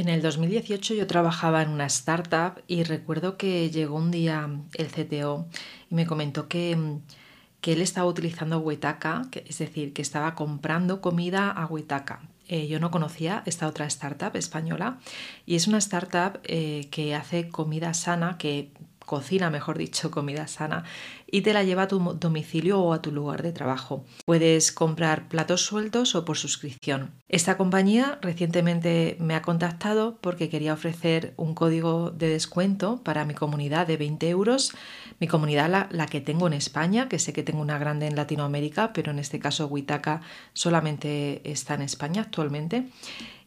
En el 2018 yo trabajaba en una startup y recuerdo que llegó un día el CTO y me comentó que, que él estaba utilizando Wetaka, es decir, que estaba comprando comida a Wetaka. Eh, yo no conocía esta otra startup española y es una startup eh, que hace comida sana, que cocina, mejor dicho, comida sana y te la lleva a tu domicilio o a tu lugar de trabajo. Puedes comprar platos sueltos o por suscripción. Esta compañía recientemente me ha contactado porque quería ofrecer un código de descuento para mi comunidad de 20 euros. Mi comunidad, la, que tengo en España, que sé que tengo una grande en Latinoamérica, pero en este caso Huitaca solamente está en España actualmente.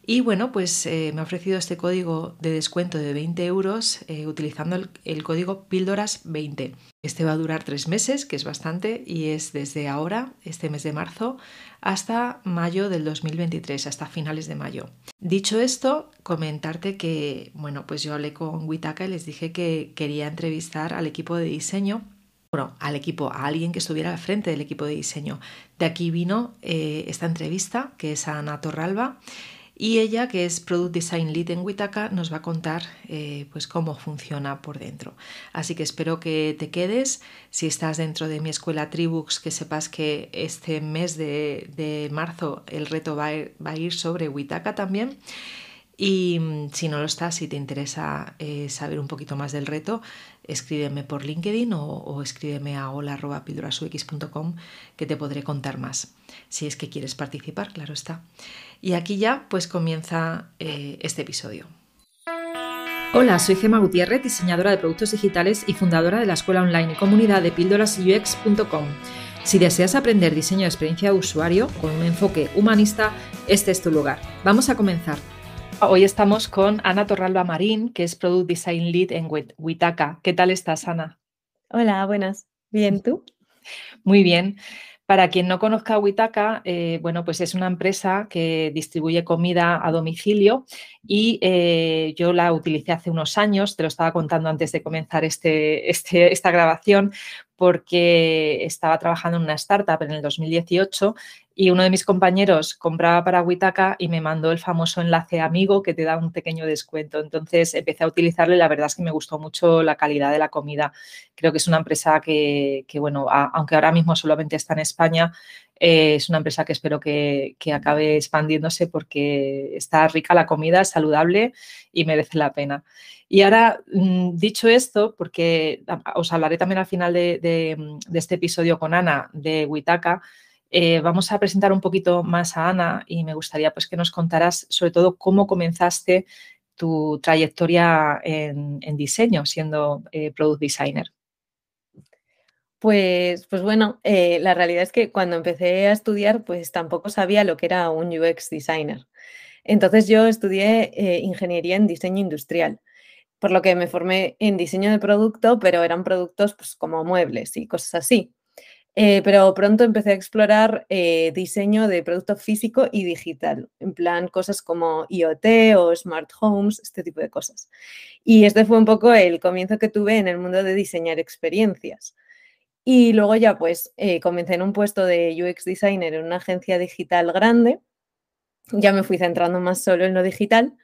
Y bueno, pues eh, me ha ofrecido este código de descuento de 20 euros eh, utilizando el, código píldoras 20. Este va a durar tres meses, que es bastante, y es desde ahora, este mes de marzo, hasta mayo del 2023, hasta finales de mayo. Dicho esto, comentarte que, bueno, pues yo hablé con Witaka y les dije que quería entrevistar al equipo de diseño bueno, al equipo, a alguien que estuviera al frente del equipo de diseño. De aquí vino eh, esta entrevista, que es a Ana Torralba, y ella, que es Product Design Lead en Witaka, nos va a contar eh, pues cómo funciona por dentro. Así que espero que te quedes. Si estás dentro de mi escuela Tribux, que sepas que este mes de, marzo el reto va a, ir, sobre Witaka también. Y mm, si no lo estás, si te interesa eh, saber un poquito más del reto, escríbeme por LinkedIn o, escríbeme a hola.pildorasux.com que te podré contar más, si es que quieres participar, claro está. Y aquí ya pues comienza eh, este episodio. Hola, soy Gema Gutiérrez, diseñadora de productos digitales y fundadora de la escuela online y comunidad de píldorasux.com. Si deseas aprender diseño de experiencia de usuario con un enfoque humanista, este es tu lugar. Vamos a comenzar. Hoy estamos con Ana Torralba Marín, que es Product Design Lead en Witaka. ¿Qué tal estás, Ana? Hola, buenas. Bien, ¿tú? Muy bien. Para quien no conozca Witaka, eh, bueno, pues es una empresa que distribuye comida a domicilio y eh, yo la utilicé hace unos años, te lo estaba contando antes de comenzar este, este, esta grabación, porque estaba trabajando en una startup en el 2018 y uno de mis compañeros compraba para Witaka y me mandó el famoso enlace amigo que te da un pequeño descuento. Entonces empecé a utilizarlo y la verdad es que me gustó mucho la calidad de la comida. Creo que es una empresa que, bueno, aunque ahora mismo solamente está en España, eh, es una empresa que espero que, acabe expandiéndose porque está rica la comida, saludable y merece la pena. Y ahora, mm, dicho esto, porque os hablaré también al final de, este episodio con Ana de Witaka, eh, vamos a presentar un poquito más a Ana y me gustaría pues, que nos contaras sobre todo cómo comenzaste tu trayectoria en, diseño siendo eh, product designer. Pues, pues bueno, eh, la realidad es que cuando empecé a estudiar, pues tampoco sabía lo que era un UX designer. Entonces yo estudié ingeniería en diseño industrial, por lo que me formé en diseño de producto, pero eran productos pues, como muebles y cosas así. Eh, pero pronto empecé a explorar eh, diseño de producto físico y digital, en plan cosas como IoT o smart homes, este tipo de cosas. Y este fue un poco el comienzo que tuve en el mundo de diseñar experiencias. Y luego ya pues eh, comencé en un puesto de UX designer en una agencia digital grande. Ya me fui centrando más solo en lo digital.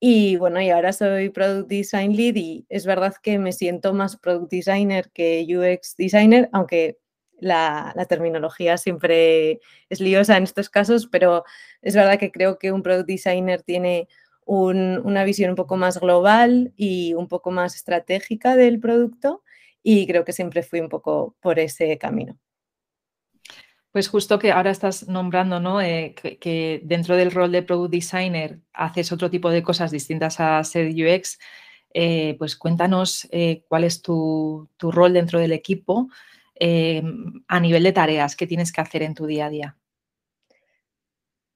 Y bueno, y ahora soy Product Design Lead y es verdad que me siento más Product Designer que UX Designer, aunque la, terminología siempre es liosa en estos casos, pero es verdad que creo que un product designer tiene una visión un poco más global y un poco más estratégica del producto y creo que siempre fui un poco por ese camino. Pues justo que ahora estás nombrando, ¿no? Eh, que, dentro del rol de product designer haces otro tipo de cosas distintas a ser UX. Eh, pues cuéntanos eh, cuál es tu, tu, rol dentro del equipo a nivel de tareas que tienes que hacer en tu día a día?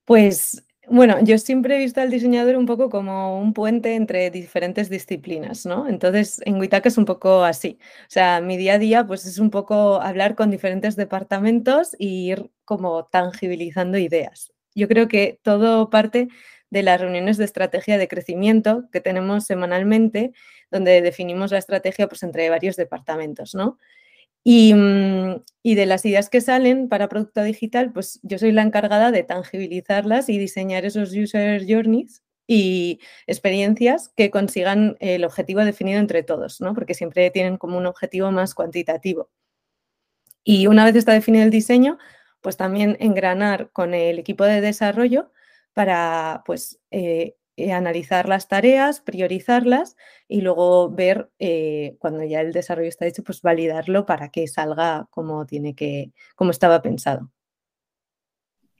Pues bueno, yo siempre he visto al diseñador un poco como un puente entre diferentes disciplinas, ¿no? Entonces, en Witaka es un poco así. O sea, mi día a día pues es un poco hablar con diferentes departamentos e ir como tangibilizando ideas. Yo creo que todo parte de las reuniones de estrategia de crecimiento que tenemos semanalmente, donde definimos la estrategia pues entre varios departamentos, ¿no? Mm, y, de las ideas que salen para producto digital, pues yo soy la encargada de tangibilizarlas y diseñar esos user journeys y experiencias que consigan el objetivo definido entre todos, ¿no? porque siempre tienen como un objetivo más cuantitativo. Y una vez está definido el diseño, pues también engranar con el equipo de desarrollo para pues, eh, eh, analizar las tareas, priorizarlas y luego ver eh, cuando ya el desarrollo está hecho, pues validarlo para que salga como tiene que, como estaba pensado.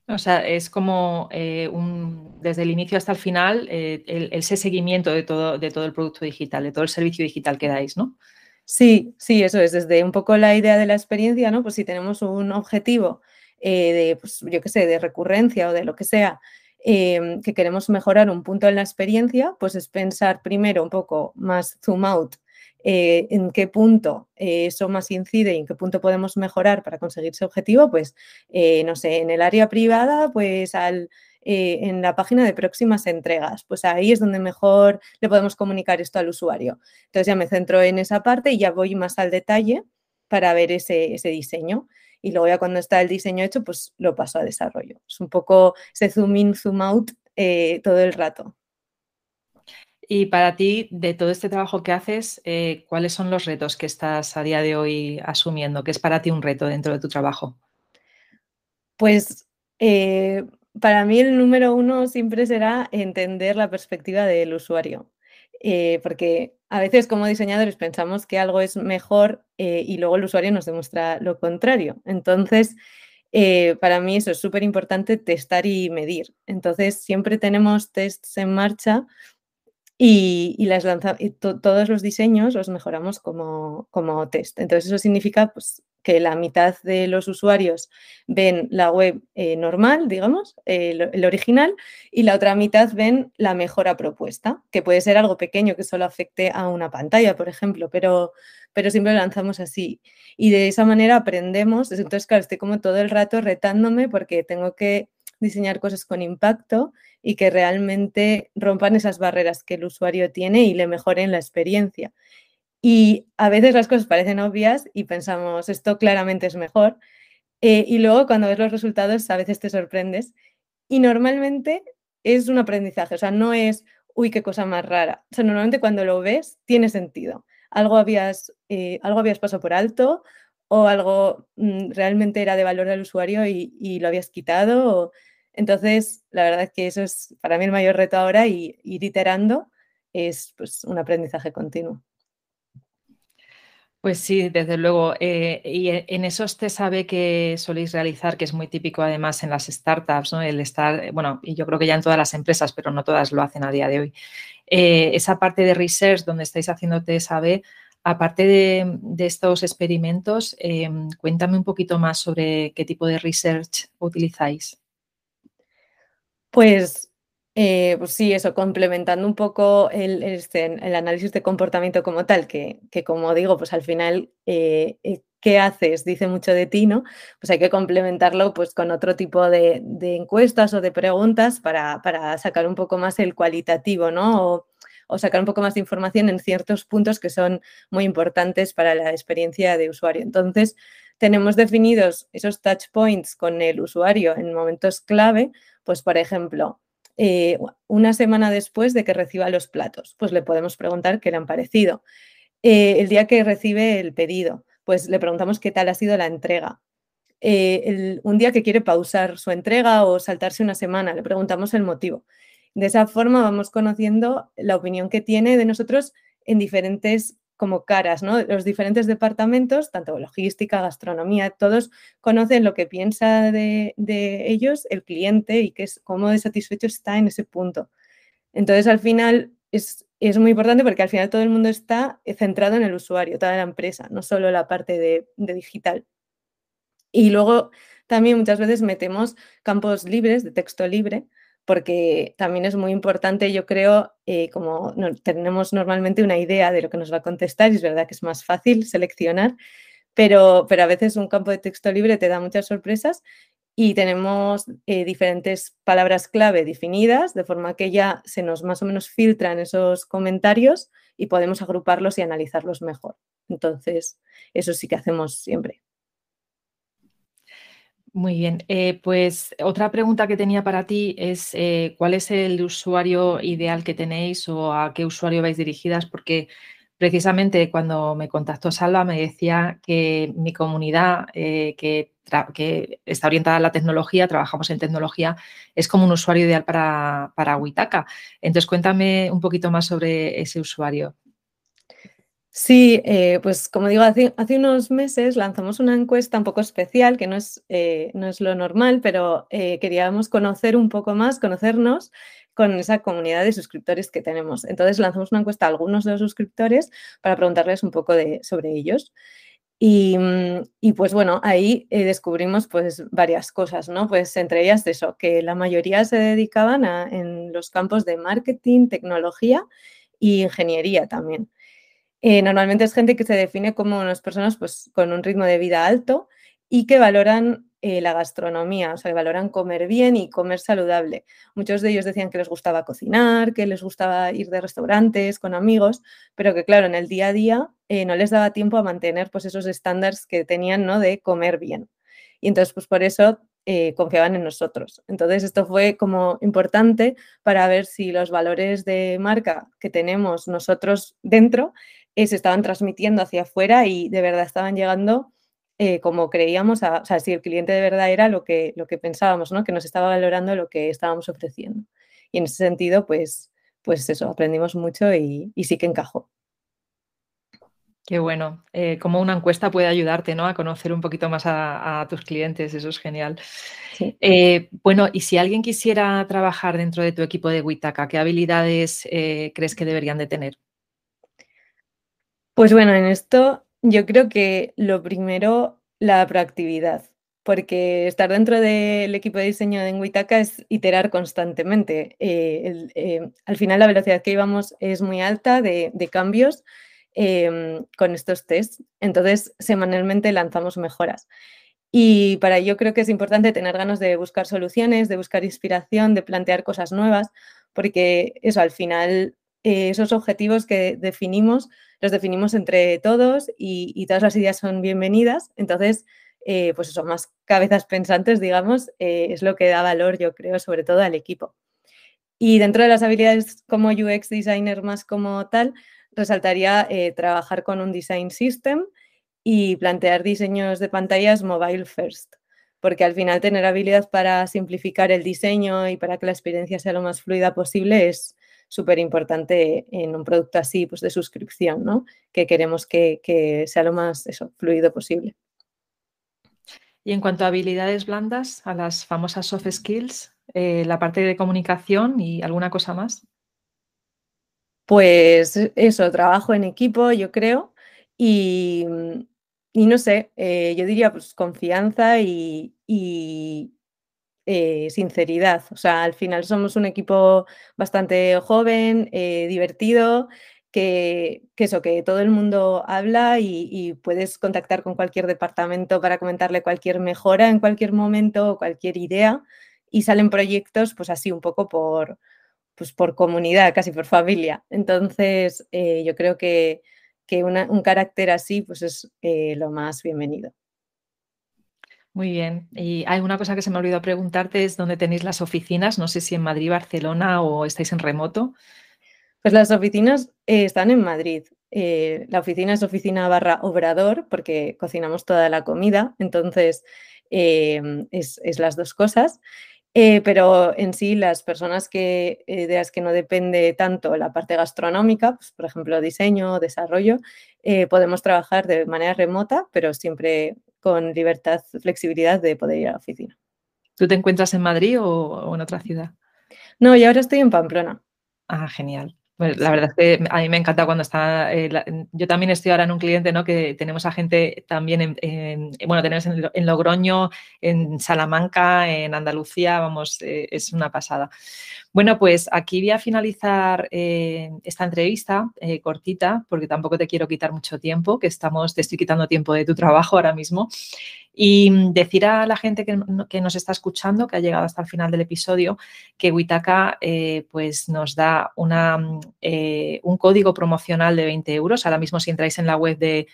O sea, es como un, desde el inicio hasta el final, el, ese seguimiento de todo, de todo el producto digital, de todo el servicio digital que dais, ¿no? Sí, sí, eso es, desde un poco la idea de la experiencia, ¿no? Pues si tenemos un objetivo de, pues, yo qué sé, de recurrencia o de lo que sea, Em, que queremos mejorar un punto en la experiencia, pues es pensar primero un poco más zoom out eh, en qué punto eh, eso más incide y en qué punto podemos mejorar para conseguir ese objetivo, pues eh, no sé, en el área privada, pues al, en la página de próximas entregas, pues ahí es donde mejor le podemos comunicar esto al usuario. Entonces ya me centro en esa parte y ya voy más al detalle para ver ese, ese diseño y luego ya cuando está el diseño hecho, pues lo paso a desarrollo. Es un poco ese zoom in, zoom out eh, todo el rato. Y para ti, de todo este trabajo que haces, eh, ¿cuáles son los retos que estás a día de hoy asumiendo? ¿Qué es para ti un reto dentro de tu trabajo? Pues eh, para mí el número uno siempre será entender la perspectiva del usuario. Eh, porque a veces como diseñadores pensamos que algo es mejor eh, y luego el usuario nos demuestra lo contrario. Entonces, eh, para mí eso es súper importante testar y medir. Entonces, siempre tenemos tests en marcha y, las todos los diseños los mejoramos como, como test. Entonces, eso significa pues, que la mitad de los usuarios ven la web eh, normal, digamos, el, original, y la otra mitad ven la mejora propuesta, que puede ser algo pequeño que solo afecte a una pantalla, por ejemplo, pero, pero siempre lo lanzamos así. Y de esa manera aprendemos. Entonces, claro, estoy como todo el rato retándome porque tengo que diseñar cosas con impacto y que realmente rompan esas barreras que el usuario tiene y le mejoren la experiencia. Y a veces las cosas parecen obvias y pensamos, esto claramente es mejor. Eh, y luego cuando ves los resultados a veces te sorprendes. Y normalmente es un aprendizaje, o sea, no es, uy, qué cosa más rara. O sea, normalmente cuando lo ves tiene sentido. Algo habías, eh, algo habías pasado por alto o algo mm, realmente era de valor al usuario y, lo habías quitado. Entonces, la verdad es que eso es para mí el mayor reto ahora y ir iterando es pues, un aprendizaje continuo. Pues sí, desde luego. Eh, y e, en esos te sabe que soléis realizar, que es muy típico además en las startups, ¿no? El estar, eh, bueno, y yo creo que ya en todas las empresas, pero no todas lo hacen a día de hoy. Eh, esa parte de research donde estáis haciendo TSAB, aparte de, de estos experimentos, cuéntame un poquito más sobre qué tipo de research utilizáis. Pues eh, pues sí, eso, complementando un poco el, este, el, análisis de comportamiento como tal, que, como digo, pues al final, eh, eh, ¿qué haces? Dice mucho de ti, ¿no? Pues hay que complementarlo pues con otro tipo de, encuestas o de preguntas para, sacar un poco más el cualitativo, ¿no? O, o, sacar un poco más de información en ciertos puntos que son muy importantes para la experiencia de usuario. Entonces, tenemos definidos esos touch points con el usuario en momentos clave, pues por ejemplo, eh, una semana después de que reciba los platos. Pues le podemos preguntar qué le han parecido. Eh, el día que recibe el pedido, pues le preguntamos qué tal ha sido la entrega. Eh, un día que quiere pausar su entrega o saltarse una semana, le preguntamos el motivo. De esa forma vamos conociendo la opinión que tiene de nosotros en diferentes como caras, ¿no? Los diferentes departamentos, tanto logística, gastronomía, todos conocen lo que piensa de, ellos el cliente y que es, cómo de satisfecho está en ese punto. Entonces, al final, es, muy importante porque al final todo el mundo está centrado en el usuario, toda la empresa, no solo la parte de digital. Y luego también muchas veces metemos campos libres, de texto libre, porque también es muy importante, yo creo, eh, como tenemos normalmente una idea de lo que nos va a contestar, y es verdad que es más fácil seleccionar, pero, pero a veces un campo de texto libre te da muchas sorpresas y tenemos eh, diferentes palabras clave definidas, de forma que ya se nos más o menos filtran esos comentarios y podemos agruparlos y analizarlos mejor. Entonces, eso sí que hacemos siempre. Muy bien, eh, pues otra pregunta que tenía para ti es eh, ¿cuál es el usuario ideal que tenéis o a qué usuario vais dirigidas? Porque precisamente cuando me contactó Salva me decía que mi comunidad eh, que, está orientada a la tecnología, trabajamos en tecnología, es como un usuario ideal para, para Witaka. Entonces cuéntame un poquito más sobre ese usuario. Sí, eh, pues como digo, hace, unos meses lanzamos una encuesta un poco especial, que no es, eh, no es lo normal, pero eh, queríamos conocer un poco más, conocernos con esa comunidad de suscriptores que tenemos. Entonces lanzamos una encuesta a algunos de los suscriptores para preguntarles un poco de, sobre ellos. Y, mm, y, pues bueno, ahí descubrimos pues varias cosas, ¿no? Pues entre ellas eso, que la mayoría se dedicaban a, en los campos de marketing, tecnología y ingeniería también. Eh, normalmente es gente que se define como unas personas pues, con un ritmo de vida alto y que valoran eh, la gastronomía, o sea, que valoran comer bien y comer saludable. Muchos de ellos decían que les gustaba cocinar, que les gustaba ir de restaurantes con amigos, pero que claro, en el día a día eh, no les daba tiempo a mantener pues, esos estándares que tenían ¿no? de comer bien. Y entonces, pues por eso confiaban en nosotros. Entonces, esto fue como importante para ver si los valores de marca que tenemos nosotros dentro eh, se estaban transmitiendo hacia afuera y de verdad estaban llegando eh, como creíamos, o sea, si el cliente de verdad era lo que, lo que pensábamos, ¿no? que nos estaba valorando lo que estábamos ofreciendo. Y en ese sentido, pues, pues eso, aprendimos mucho y, sí que encajó. Qué bueno. Eh, como una encuesta puede ayudarte ¿no? a conocer un poquito más a, tus clientes, eso es genial. bueno, y si alguien quisiera trabajar dentro de tu equipo de Witaka, ¿qué habilidades crees que deberían de tener? Pues bueno, en esto yo creo que lo primero, la proactividad, porque estar dentro del equipo de diseño de Witaka es iterar constantemente. Eh, eh, al final la velocidad que íbamos es muy alta de, cambios em, con estos tests, entonces semanalmente lanzamos mejoras. Y para ello creo que es importante tener ganas de buscar soluciones, de buscar inspiración, de plantear cosas nuevas, porque eso al final eh, esos objetivos que definimos, los definimos entre todos y, todas las ideas son bienvenidas. Entonces, eh, pues eso, más cabezas pensantes, digamos, eh, es lo que da valor, yo creo, sobre todo al equipo. Y dentro de las habilidades como UX designer más como tal, resaltaría trabajar con un design system y plantear diseños de pantallas mobile first, porque al final tener habilidad para simplificar el diseño y para que la experiencia sea lo más fluida posible es, súper importante en un producto así, pues de suscripción, ¿no? Que queremos que, sea lo más fluido posible. Y en cuanto a habilidades blandas, a las famosas soft skills, eh, la parte de comunicación y alguna cosa más. Pues eso, trabajo en equipo, yo creo, y, no sé, eh, yo diría pues confianza y, eh, sinceridad. O sea, al final somos un equipo bastante joven, eh, divertido, que, eso, que todo el mundo habla y, puedes contactar con cualquier departamento para comentarle cualquier mejora en cualquier momento o cualquier idea y salen proyectos pues así un poco por, pues, por comunidad, casi por familia. Entonces, eh, yo creo que, un carácter así pues es lo más bienvenido. Muy bien. Y hay una cosa que se me olvidó preguntarte, es dónde tenéis las oficinas. No sé si en Madrid, Barcelona o estáis en remoto. Pues las oficinas eh, están en Madrid. Eh, la oficina es oficina barra obrador porque cocinamos toda la comida, entonces em, es, las dos cosas. Eh, pero en sí, las personas que, de las que no depende tanto la parte gastronómica, pues, por ejemplo, diseño, desarrollo, podemos trabajar de manera remota, pero siempre con libertad, flexibilidad de poder ir a la oficina. ¿Tú te encuentras en Madrid o, en otra ciudad? No, y ahora estoy en Pamplona. Ah, genial. Pues la verdad es que a mí me encanta cuando está. Eh, yo también estoy ahora en un cliente, ¿no? Que tenemos a gente también en, bueno, tenemos en, Logroño, en Salamanca, en Andalucía, vamos, eh, es una pasada. Bueno, pues aquí voy a finalizar eh, esta entrevista cortita, porque tampoco te quiero quitar mucho tiempo, que estamos, te estoy quitando tiempo de tu trabajo ahora mismo. Y mm, decir a la gente que, nos está escuchando, que ha llegado hasta el final del episodio, que Witaka pues nos da una, mm, eh, un código promocional de 20 euros. Ahora mismo si entráis en la web de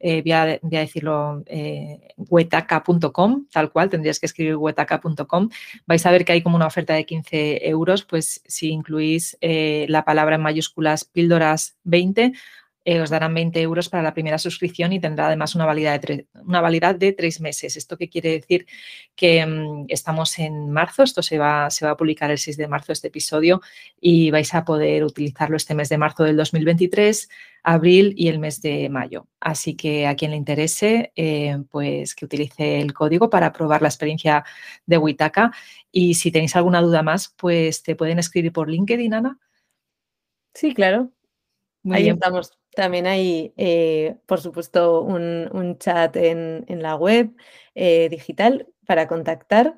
eh, voy, a, decirlo, eh, tal cual, tendrías que escribir wetaca.com. Vais a ver que hay como una oferta de 15 euros, pues si incluís eh, la palabra en mayúsculas píldoras 20, eh, os darán 20 euros para la primera suscripción y tendrá además una validad de, una validad de tres meses. ¿Esto qué quiere decir? Que mm, estamos en marzo, esto se va, se va a publicar el 6 de marzo este episodio y vais a poder utilizarlo este mes de marzo del 2023, abril y el mes de mayo. Así que a quien le interese, eh, pues que utilice el código para probar la experiencia de Witaka. Y si tenéis alguna duda más, pues te pueden escribir por LinkedIn, Ana. Sí, claro. Ahí estamos. También hay, eh, por supuesto, un, chat en, la web eh, digital para contactar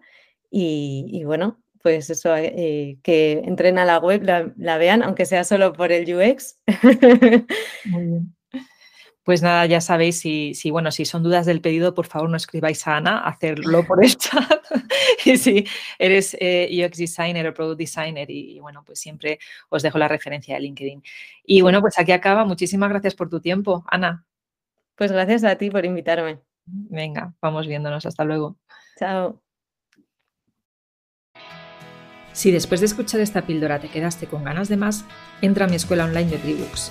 y, bueno, pues eso, eh, que entren a la web, la, vean, aunque sea solo por el UX. Pues nada, ya sabéis, si, si, bueno, si son dudas del pedido, por favor no escribáis a Ana, hacerlo por el chat. y si eres eh, UX designer o product designer, y, bueno, pues siempre os dejo la referencia de LinkedIn. Y bueno, pues aquí acaba. Muchísimas gracias por tu tiempo, Ana. Pues gracias a ti por invitarme. Venga, vamos viéndonos. Hasta luego. Chao. Si después de escuchar esta píldora te quedaste con ganas de más, entra a mi escuela online de Tribooks